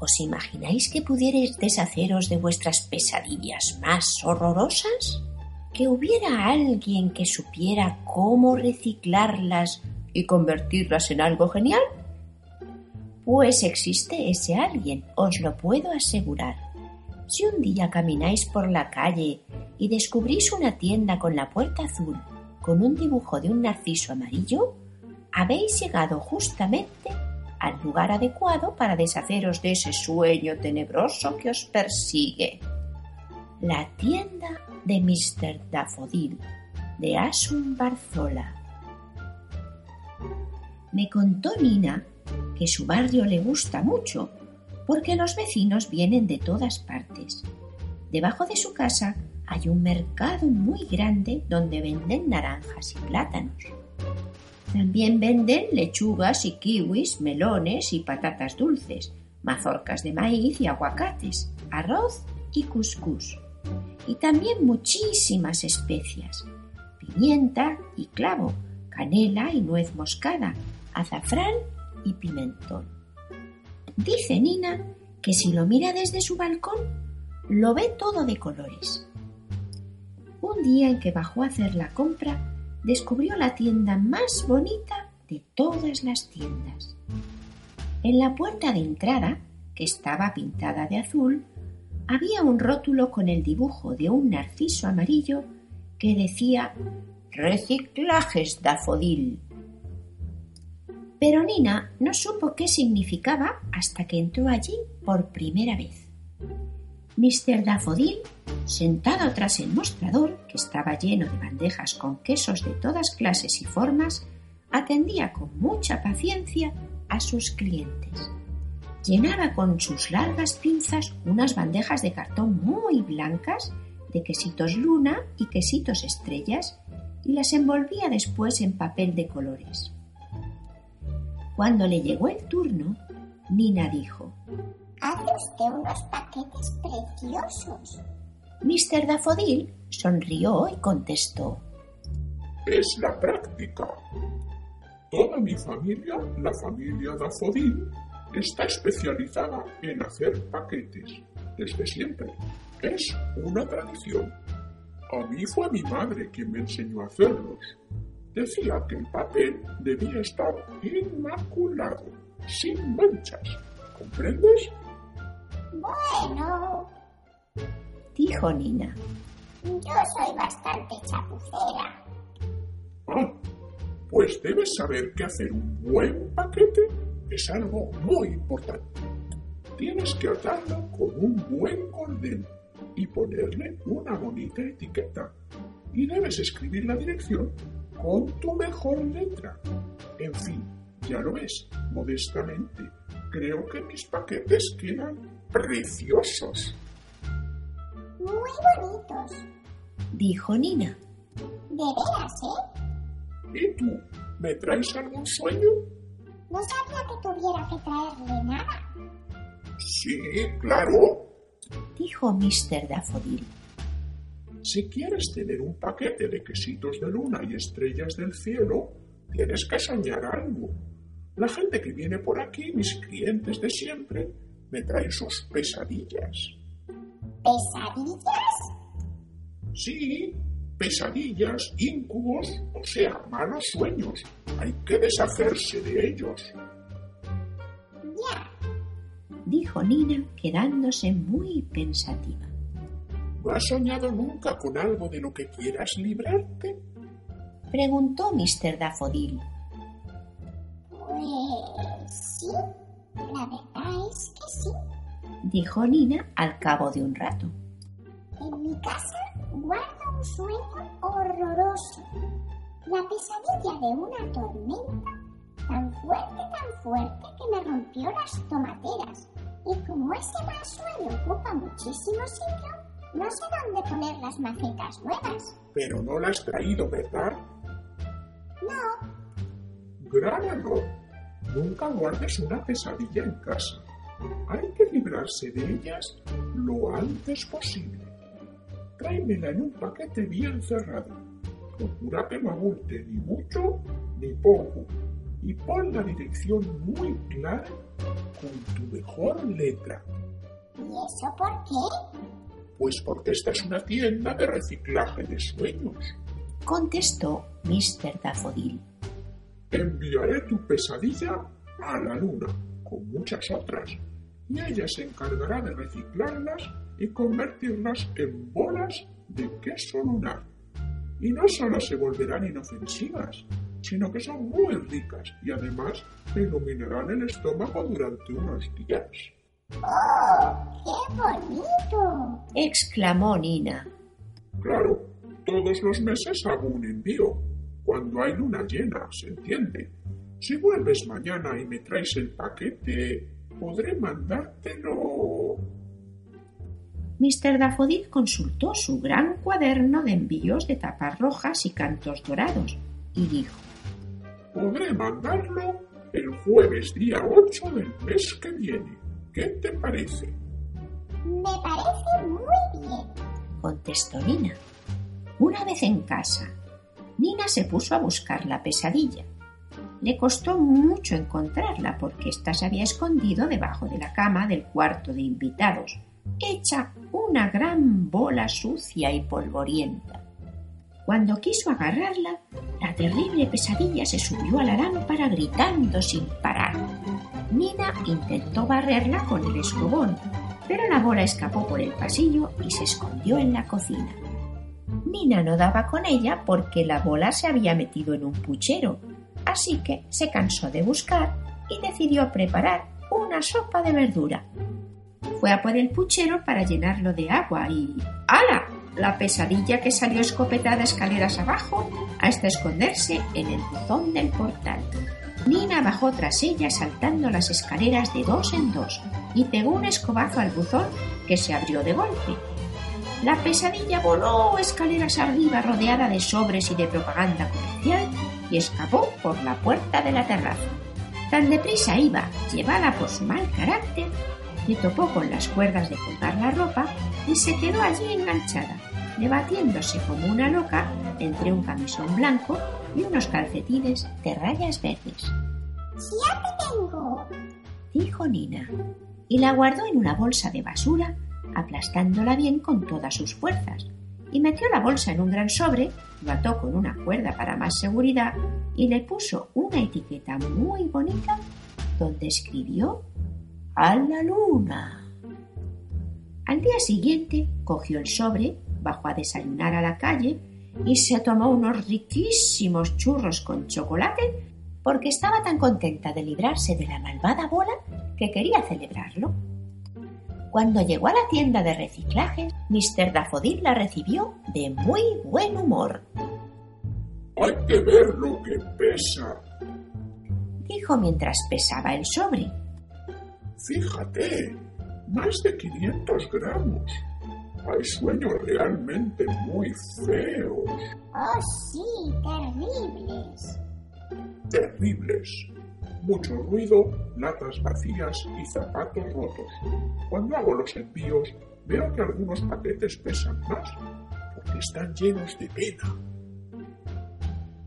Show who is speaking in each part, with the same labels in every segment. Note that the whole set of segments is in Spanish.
Speaker 1: ¿Os imagináis que pudierais deshaceros de vuestras pesadillas más horrorosas? ¿Que hubiera alguien que supiera cómo reciclarlas y convertirlas en algo genial? Pues existe ese alguien, os lo puedo asegurar. Si un día camináis por la calle y descubrís una tienda con la puerta azul con un dibujo de un narciso amarillo, habéis llegado justamente al lugar adecuado para deshaceros de ese sueño tenebroso que os persigue. La tienda de Mr. Daffodil, de Asun Barzola. Me contó Nina que su barrio le gusta mucho porque los vecinos vienen de todas partes. Debajo de su casa hay un mercado muy grande donde venden naranjas y plátanos. También venden lechugas y kiwis, melones y patatas dulces, mazorcas de maíz y aguacates, arroz y cuscús. Y también muchísimas especias, pimienta y clavo, canela y nuez moscada, azafrán y pimentón. Dice Nina que si lo mira desde su balcón, lo ve todo de colores. Un día en que bajó a hacer la compra, descubrió la tienda más bonita de todas las tiendas. En la puerta de entrada, que estaba pintada de azul, había un rótulo con el dibujo de un narciso amarillo que decía Reciclajes Dafodil. Pero Nina no supo qué significaba hasta que entró allí por primera vez. Mr. Dafodil Sentado tras el mostrador, que estaba lleno de bandejas con quesos de todas clases y formas, atendía con mucha paciencia a sus clientes. Llenaba con sus largas pinzas unas bandejas de cartón muy blancas de quesitos luna y quesitos estrellas y las envolvía después en papel de colores. Cuando le llegó el turno, Nina dijo
Speaker 2: Hace usted unos paquetes preciosos.
Speaker 1: Mr. Dafodil sonrió y contestó
Speaker 3: Es la práctica. Toda mi familia, la familia Dafodil, está especializada en hacer paquetes desde siempre. Es una tradición. A mí fue mi madre quien me enseñó a hacerlos. Decía que el papel debía estar inmaculado, sin manchas. ¿Comprendes?
Speaker 2: Bueno,
Speaker 1: dijo Nina.
Speaker 2: Yo soy bastante chapucera.
Speaker 3: Ah, pues debes saber que hacer un buen paquete es algo muy importante. Tienes que atarlo con un buen cordel y ponerle una bonita etiqueta. Y debes escribir la dirección con tu mejor letra. En fin, ya lo ves, modestamente. Creo que mis paquetes quedan preciosos.
Speaker 2: Muy bonitos.
Speaker 1: Dijo Nina.
Speaker 2: De veras, ¿eh?
Speaker 3: ¿Y tú? ¿Me traes algún sueño?
Speaker 2: No sabía que tuviera que traerle nada.
Speaker 3: Sí, claro.
Speaker 1: Dijo Mr. Daffodil.
Speaker 3: Si quieres tener un paquete de quesitos de luna y estrellas del cielo, tienes que soñar algo. La gente que viene por aquí, mis clientes de siempre, me traen sus pesadillas.
Speaker 2: ¿Pesadillas?
Speaker 3: Sí, pesadillas, incubos, o sea, malos sueños. Hay que deshacerse de ellos.
Speaker 2: Ya.
Speaker 1: Dijo Nina, quedándose muy pensativa.
Speaker 3: ¿No has soñado nunca con algo de lo que quieras librarte?
Speaker 1: Preguntó Mr. Daffodil.
Speaker 2: Es que sí
Speaker 1: dijo Nina al cabo de un rato.
Speaker 2: En mi casa guardo un sueño horroroso. La pesadilla de una tormenta tan fuerte, tan fuerte que me rompió las tomateras. Y como ese mal sueño ocupa muchísimo sitio, no sé dónde poner las macetas nuevas.
Speaker 3: Pero no las has traído, ¿verdad?
Speaker 2: No.
Speaker 3: Gran error. Nunca guardes una pesadilla en casa. Hay que librarse de ellas lo antes posible. Tráemela en un paquete bien cerrado. Procura que no abulte ni mucho ni poco. y pon la dirección muy clara con tu mejor letra.
Speaker 2: ¿Y eso por qué?
Speaker 3: Pues porque esta es una tienda de reciclaje de sueños.
Speaker 1: Contestó Mr. Daffodil.
Speaker 3: Enviaré tu pesadilla a la luna, con muchas otras, y ella se encargará de reciclarlas y convertirlas en bolas de queso lunar. Y no solo se volverán inofensivas, sino que son muy ricas y además te iluminarán el estómago durante unos días.
Speaker 2: ¡Oh, qué bonito!
Speaker 1: exclamó Nina.
Speaker 3: Claro, todos los meses hago un envío. Cuando hay luna llena, se entiende. Si vuelves mañana y me traes el paquete, podré mandártelo.
Speaker 1: Mr. Daffodil consultó su gran cuaderno de envíos de tapas rojas y cantos dorados y dijo
Speaker 3: Podré mandarlo el jueves día 8 del mes que viene. ¿Qué te parece?
Speaker 2: Me parece muy bien.
Speaker 1: contestó Nina. Una vez en casa, Nina se puso a buscar la pesadilla. Le costó mucho encontrarla porque ésta se había escondido debajo de la cama del cuarto de invitados, hecha una gran bola sucia y polvorienta. Cuando quiso agarrarla, la terrible pesadilla se subió a la lámpara gritando sin parar. Nina intentó barrerla con el escobón, pero la bola escapó por el pasillo y se escondió en la cocina. Nina no daba con ella porque la bola se había metido en un puchero, así que se cansó de buscar y decidió preparar una sopa de verdura. Fue a por el puchero para llenarlo de agua y ¡hala! La pesadilla que salió escopetada escaleras abajo hasta esconderse en el buzón del portal. Nina bajó tras ella saltando las escaleras de dos en dos y pegó un escobazo al buzón que se abrió de golpe. La pesadilla voló escaleras arriba rodeada de sobres y de propaganda comercial y escapó por la puerta de la terraza. Tan deprisa iba, llevada por su mal carácter, que topó con las cuerdas de colgar la ropa y se quedó allí enganchada, debatiéndose como una loca entre un camisón blanco y unos calcetines de rayas verdes.
Speaker 2: ¡Ya te tengo!
Speaker 1: dijo Nina, y la guardó en una bolsa de basura, aplastándola bien con todas sus fuerzas, y metió la bolsa en un gran sobre, lo ató con una cuerda para más seguridad y le puso una etiqueta muy bonita donde escribió a la luna. Al día siguiente cogió el sobre, bajó a desayunar a la calle y se tomó unos riquísimos churros con chocolate porque estaba tan contenta de librarse de la malvada bola que quería celebrarlo. Cuando llegó a la tienda de reciclaje, Mr. Daffodil la recibió de muy buen humor.
Speaker 3: Hay que ver lo que pesa.
Speaker 1: Dijo mientras pesaba el sobre.
Speaker 3: Fíjate, más de 500 gramos. Hay sueños realmente muy feos.
Speaker 2: ¡Oh, sí! ¡Terribles!
Speaker 3: Terribles. Mucho ruido, latas vacías y zapatos rotos. Cuando hago los envíos, veo que algunos paquetes pesan más porque están llenos de pena.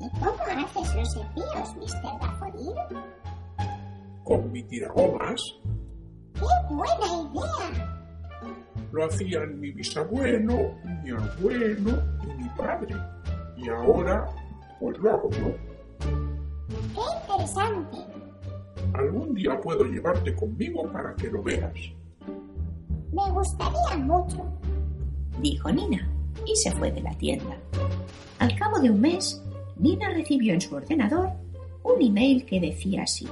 Speaker 2: ¿Y cómo haces los envíos, Mr. Daffodil?
Speaker 3: Con mi tiragomas
Speaker 2: ¡Qué buena idea!
Speaker 3: lo hacían mi bisabuelo, mi abuelo y mi padre. Y ahora, pues lo hago yo.
Speaker 2: ¡Qué interesante!
Speaker 3: Algún día puedo llevarte conmigo para que lo veas.
Speaker 2: Me gustaría mucho.
Speaker 1: dijo Nina, y se fue de la tienda. Al cabo de un mes, Nina recibió en su ordenador un email que decía así.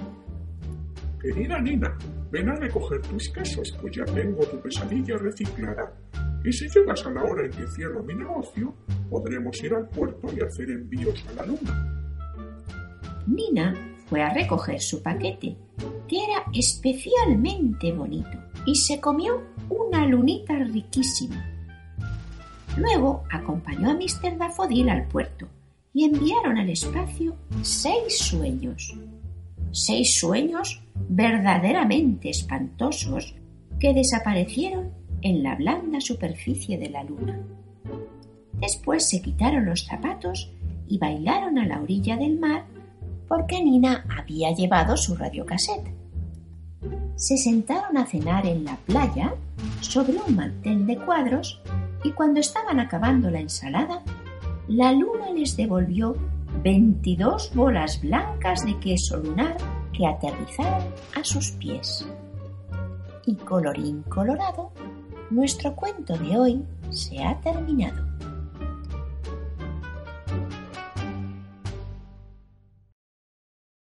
Speaker 3: Querida Nina, ven a recoger tus quesos, pues ya tengo tu pesadilla reciclada. Y si llegas a la hora en que cierro mi negocio, podremos ir al puerto y hacer envíos a la luna.
Speaker 1: Nina fue a recoger su paquete, que era especialmente bonito, y se comió una lunita riquísima. Luego acompañó a Mr. Daffodil al puerto y enviaron al espacio seis sueños. Seis sueños verdaderamente espantosos que desaparecieron en la blanda superficie de la luna. Después se quitaron los zapatos y bailaron a la orilla del mar porque Nina había llevado su radiocassette. Se sentaron a cenar en la playa sobre un mantel de cuadros y cuando estaban acabando la ensalada, la luna les devolvió 22 bolas blancas de queso lunar que aterrizaron a sus pies. Y colorín colorado, nuestro cuento de hoy se ha terminado.